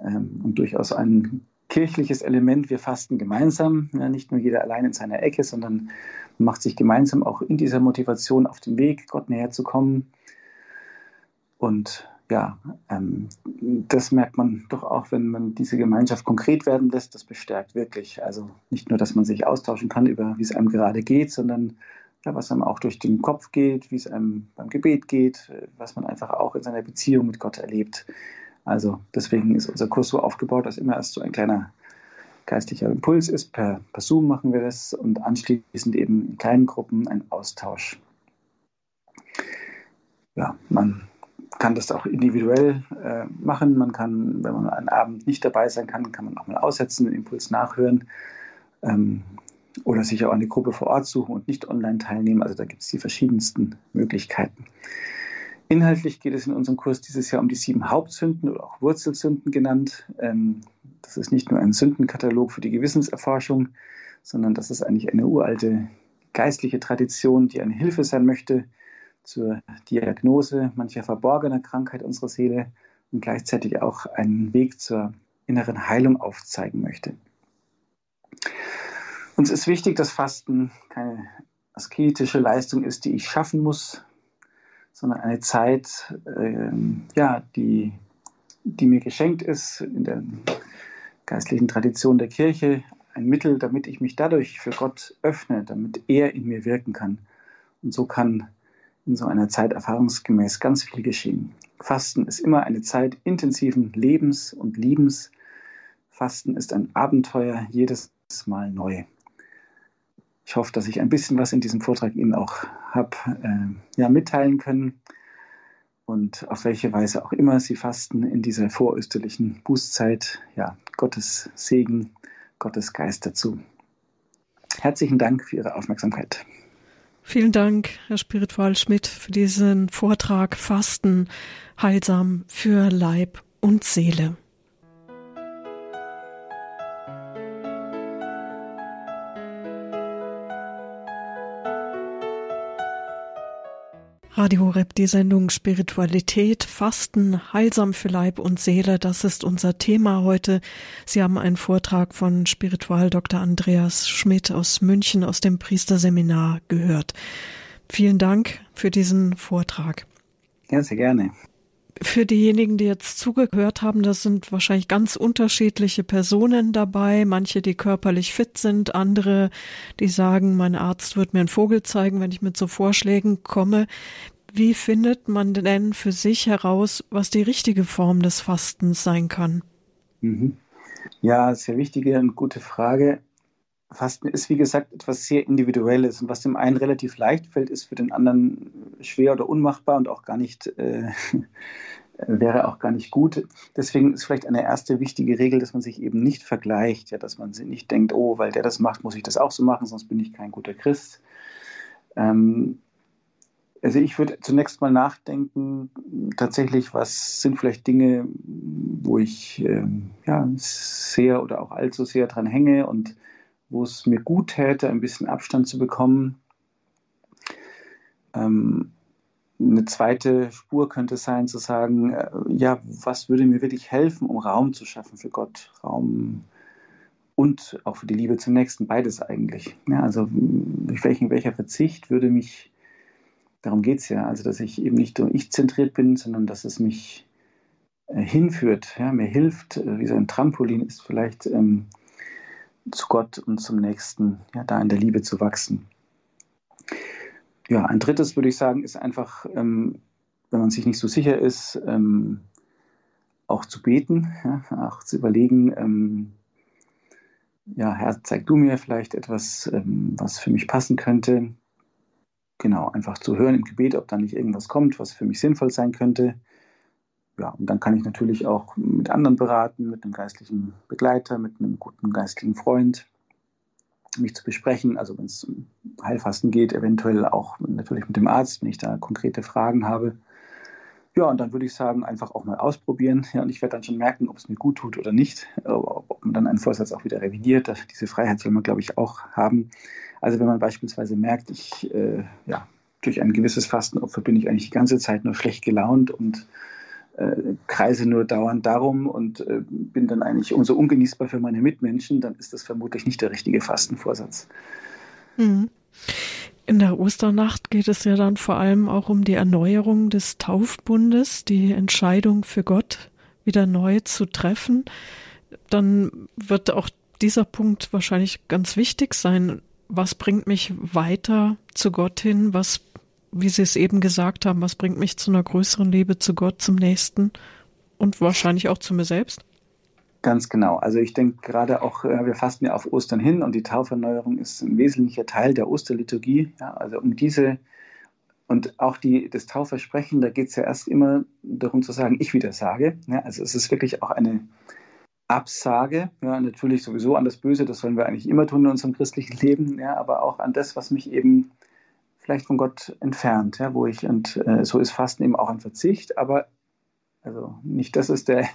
und durchaus ein kirchliches Element. Wir fasten gemeinsam, ja, nicht nur jeder allein in seiner Ecke, sondern macht sich gemeinsam auch in dieser Motivation auf den Weg, Gott näher zu kommen. Und ja, ähm, das merkt man doch auch, wenn man diese Gemeinschaft konkret werden lässt. Das bestärkt wirklich. Also nicht nur, dass man sich austauschen kann über, wie es einem gerade geht, sondern ja, was einem auch durch den Kopf geht, wie es einem beim Gebet geht, was man einfach auch in seiner Beziehung mit Gott erlebt. Also deswegen ist unser Kurs so aufgebaut, dass immer erst so ein kleiner geistlicher Impuls ist. Per, per Zoom machen wir das und anschließend eben in kleinen Gruppen ein Austausch. Ja, man kann das auch individuell äh, machen. Man kann, wenn man einen Abend nicht dabei sein kann, kann man auch mal aussetzen, den Impuls nachhören ähm, oder sich auch eine Gruppe vor Ort suchen und nicht online teilnehmen. Also da gibt es die verschiedensten Möglichkeiten. Inhaltlich geht es in unserem Kurs dieses Jahr um die sieben Hauptsünden oder auch Wurzelsünden genannt. Ähm, das ist nicht nur ein Sündenkatalog für die Gewissenserforschung, sondern das ist eigentlich eine uralte geistliche Tradition, die eine Hilfe sein möchte, zur Diagnose mancher verborgener Krankheit unserer Seele und gleichzeitig auch einen Weg zur inneren Heilung aufzeigen möchte. Uns ist wichtig, dass Fasten keine asketische Leistung ist, die ich schaffen muss, sondern eine Zeit, äh, ja, die, die mir geschenkt ist in der geistlichen Tradition der Kirche, ein Mittel, damit ich mich dadurch für Gott öffne, damit er in mir wirken kann. Und so kann in so einer Zeit erfahrungsgemäß ganz viel geschehen. Fasten ist immer eine Zeit intensiven Lebens und Liebens. Fasten ist ein Abenteuer jedes Mal neu. Ich hoffe, dass ich ein bisschen was in diesem Vortrag Ihnen auch habe äh, ja, mitteilen können und auf welche Weise auch immer Sie fasten in dieser vorösterlichen Bußzeit. Ja, Gottes Segen, Gottes Geist dazu. Herzlichen Dank für Ihre Aufmerksamkeit. Vielen Dank, Herr Spiritual Schmidt, für diesen Vortrag Fasten heilsam für Leib und Seele. Radio Rep, die Sendung Spiritualität, Fasten, heilsam für Leib und Seele, das ist unser Thema heute. Sie haben einen Vortrag von Spiritual Dr. Andreas Schmidt aus München aus dem Priesterseminar gehört. Vielen Dank für diesen Vortrag. Ja, sehr gerne. Für diejenigen, die jetzt zugehört haben, das sind wahrscheinlich ganz unterschiedliche Personen dabei. Manche, die körperlich fit sind, andere, die sagen, mein Arzt wird mir einen Vogel zeigen, wenn ich mit so Vorschlägen komme. Wie findet man denn für sich heraus, was die richtige Form des Fastens sein kann? Mhm. Ja, sehr wichtige und gute Frage. Fasten ist, wie gesagt, etwas sehr Individuelles. Und was dem einen relativ leicht fällt, ist für den anderen schwer oder unmachbar und auch gar nicht, äh, wäre auch gar nicht gut. Deswegen ist vielleicht eine erste wichtige Regel, dass man sich eben nicht vergleicht, ja, dass man nicht denkt, oh, weil der das macht, muss ich das auch so machen, sonst bin ich kein guter Christ. Ähm, also ich würde zunächst mal nachdenken, tatsächlich, was sind vielleicht Dinge, wo ich äh, ja, sehr oder auch allzu sehr dran hänge und wo es mir gut täte, ein bisschen Abstand zu bekommen. Ähm, eine zweite Spur könnte sein, zu sagen, äh, ja, was würde mir wirklich helfen, um Raum zu schaffen für Gott, Raum und auch für die Liebe zum Nächsten, beides eigentlich. Ja, also durch welchen, welcher Verzicht würde mich, darum geht es ja, also dass ich eben nicht nur ich zentriert bin, sondern dass es mich äh, hinführt, ja, mir hilft, äh, wie so ein Trampolin ist vielleicht ähm, zu Gott und zum Nächsten, ja, da in der Liebe zu wachsen. Ja, ein drittes würde ich sagen, ist einfach, ähm, wenn man sich nicht so sicher ist, ähm, auch zu beten, ja, auch zu überlegen, ähm, ja, Herr, zeig du mir vielleicht etwas, ähm, was für mich passen könnte. Genau, einfach zu hören im Gebet, ob da nicht irgendwas kommt, was für mich sinnvoll sein könnte ja, und dann kann ich natürlich auch mit anderen beraten, mit einem geistlichen Begleiter, mit einem guten geistlichen Freund, mich zu besprechen. Also wenn es um Heilfasten geht, eventuell auch natürlich mit dem Arzt, wenn ich da konkrete Fragen habe. Ja, und dann würde ich sagen, einfach auch mal ausprobieren. Ja, und ich werde dann schon merken, ob es mir gut tut oder nicht, ob man dann einen Vorsatz auch wieder revidiert. Diese Freiheit soll man, glaube ich, auch haben. Also wenn man beispielsweise merkt, ich, äh, ja, durch ein gewisses Fastenopfer bin ich eigentlich die ganze Zeit nur schlecht gelaunt und äh, kreise nur dauernd darum und äh, bin dann eigentlich umso ungenießbar für meine Mitmenschen, dann ist das vermutlich nicht der richtige Fastenvorsatz. Mhm. In der Osternacht geht es ja dann vor allem auch um die Erneuerung des Taufbundes, die Entscheidung für Gott wieder neu zu treffen. Dann wird auch dieser Punkt wahrscheinlich ganz wichtig sein. Was bringt mich weiter zu Gott hin? Was wie Sie es eben gesagt haben, was bringt mich zu einer größeren Liebe zu Gott, zum Nächsten und wahrscheinlich auch zu mir selbst? Ganz genau. Also ich denke gerade auch, äh, wir fasten ja auf Ostern hin und die Tauferneuerung ist ein wesentlicher Teil der Osterliturgie. Ja, also um diese und auch die, das Taufversprechen, da geht es ja erst immer darum zu sagen, ich wieder sage. Ja, also es ist wirklich auch eine Absage, ja, natürlich sowieso an das Böse, das sollen wir eigentlich immer tun in unserem christlichen Leben, ja, aber auch an das, was mich eben vielleicht von Gott entfernt, ja, wo ich, und äh, so ist Fasten eben auch ein Verzicht, aber also nicht das ist der,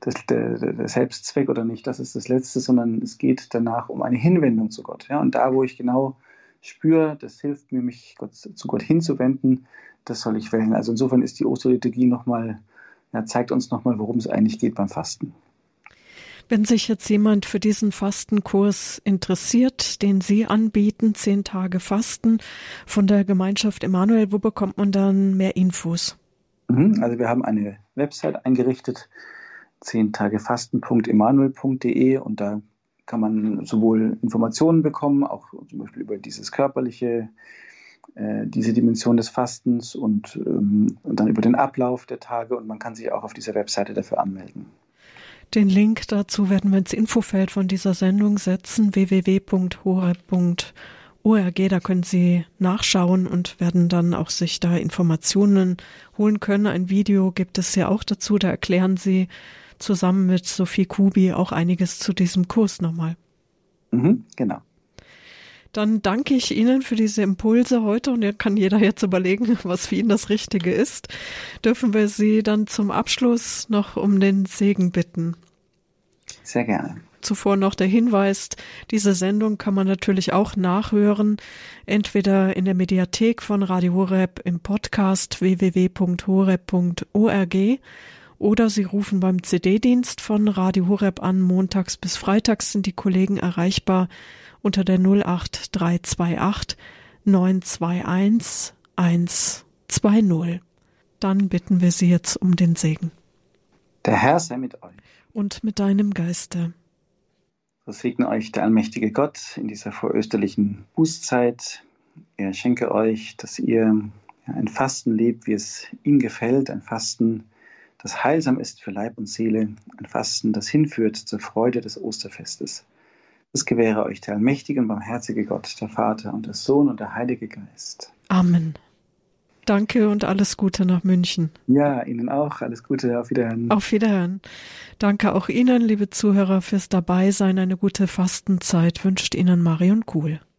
das, der, der, Selbstzweck oder nicht das ist das Letzte, sondern es geht danach um eine Hinwendung zu Gott. Ja? Und da, wo ich genau spüre, das hilft mir, mich Gott, zu Gott hinzuwenden, das soll ich wählen. Also insofern ist die Osterliturgie nochmal, ja, zeigt uns nochmal, worum es eigentlich geht beim Fasten. Wenn sich jetzt jemand für diesen Fastenkurs interessiert, den Sie anbieten, zehn Tage Fasten von der Gemeinschaft Emanuel, wo bekommt man dann mehr Infos? Mhm, also wir haben eine Website eingerichtet, zehntagefasten.emanuel.de und da kann man sowohl Informationen bekommen, auch zum Beispiel über dieses körperliche, äh, diese Dimension des Fastens und, ähm, und dann über den Ablauf der Tage und man kann sich auch auf dieser Webseite dafür anmelden. Den Link dazu werden wir ins Infofeld von dieser Sendung setzen, www.hore.org. Da können Sie nachschauen und werden dann auch sich da Informationen holen können. Ein Video gibt es ja auch dazu. Da erklären Sie zusammen mit Sophie Kubi auch einiges zu diesem Kurs nochmal. Mhm, genau. Dann danke ich Ihnen für diese Impulse heute und kann jeder jetzt überlegen, was für ihn das Richtige ist. Dürfen wir Sie dann zum Abschluss noch um den Segen bitten? Sehr gerne. Zuvor noch der Hinweis, diese Sendung kann man natürlich auch nachhören, entweder in der Mediathek von Radio Horeb im Podcast www.horeb.org oder Sie rufen beim CD-Dienst von Radio Horeb an. Montags bis Freitags sind die Kollegen erreichbar unter der 08328 921 120. Dann bitten wir Sie jetzt um den Segen. Der Herr sei mit euch. Und mit deinem Geiste. So segne euch der allmächtige Gott in dieser vorösterlichen Bußzeit. Er schenke euch, dass ihr ein Fasten lebt, wie es ihm gefällt, ein Fasten, das heilsam ist für Leib und Seele, ein Fasten, das hinführt zur Freude des Osterfestes. Das gewähre euch der allmächtige und barmherzige Gott, der Vater und der Sohn und der Heilige Geist. Amen. Danke und alles Gute nach München. Ja, Ihnen auch. Alles Gute. Auf Wiederhören. Auf Wiederhören. Danke auch Ihnen, liebe Zuhörer, fürs Dabeisein. Eine gute Fastenzeit wünscht Ihnen Marion Kuhl.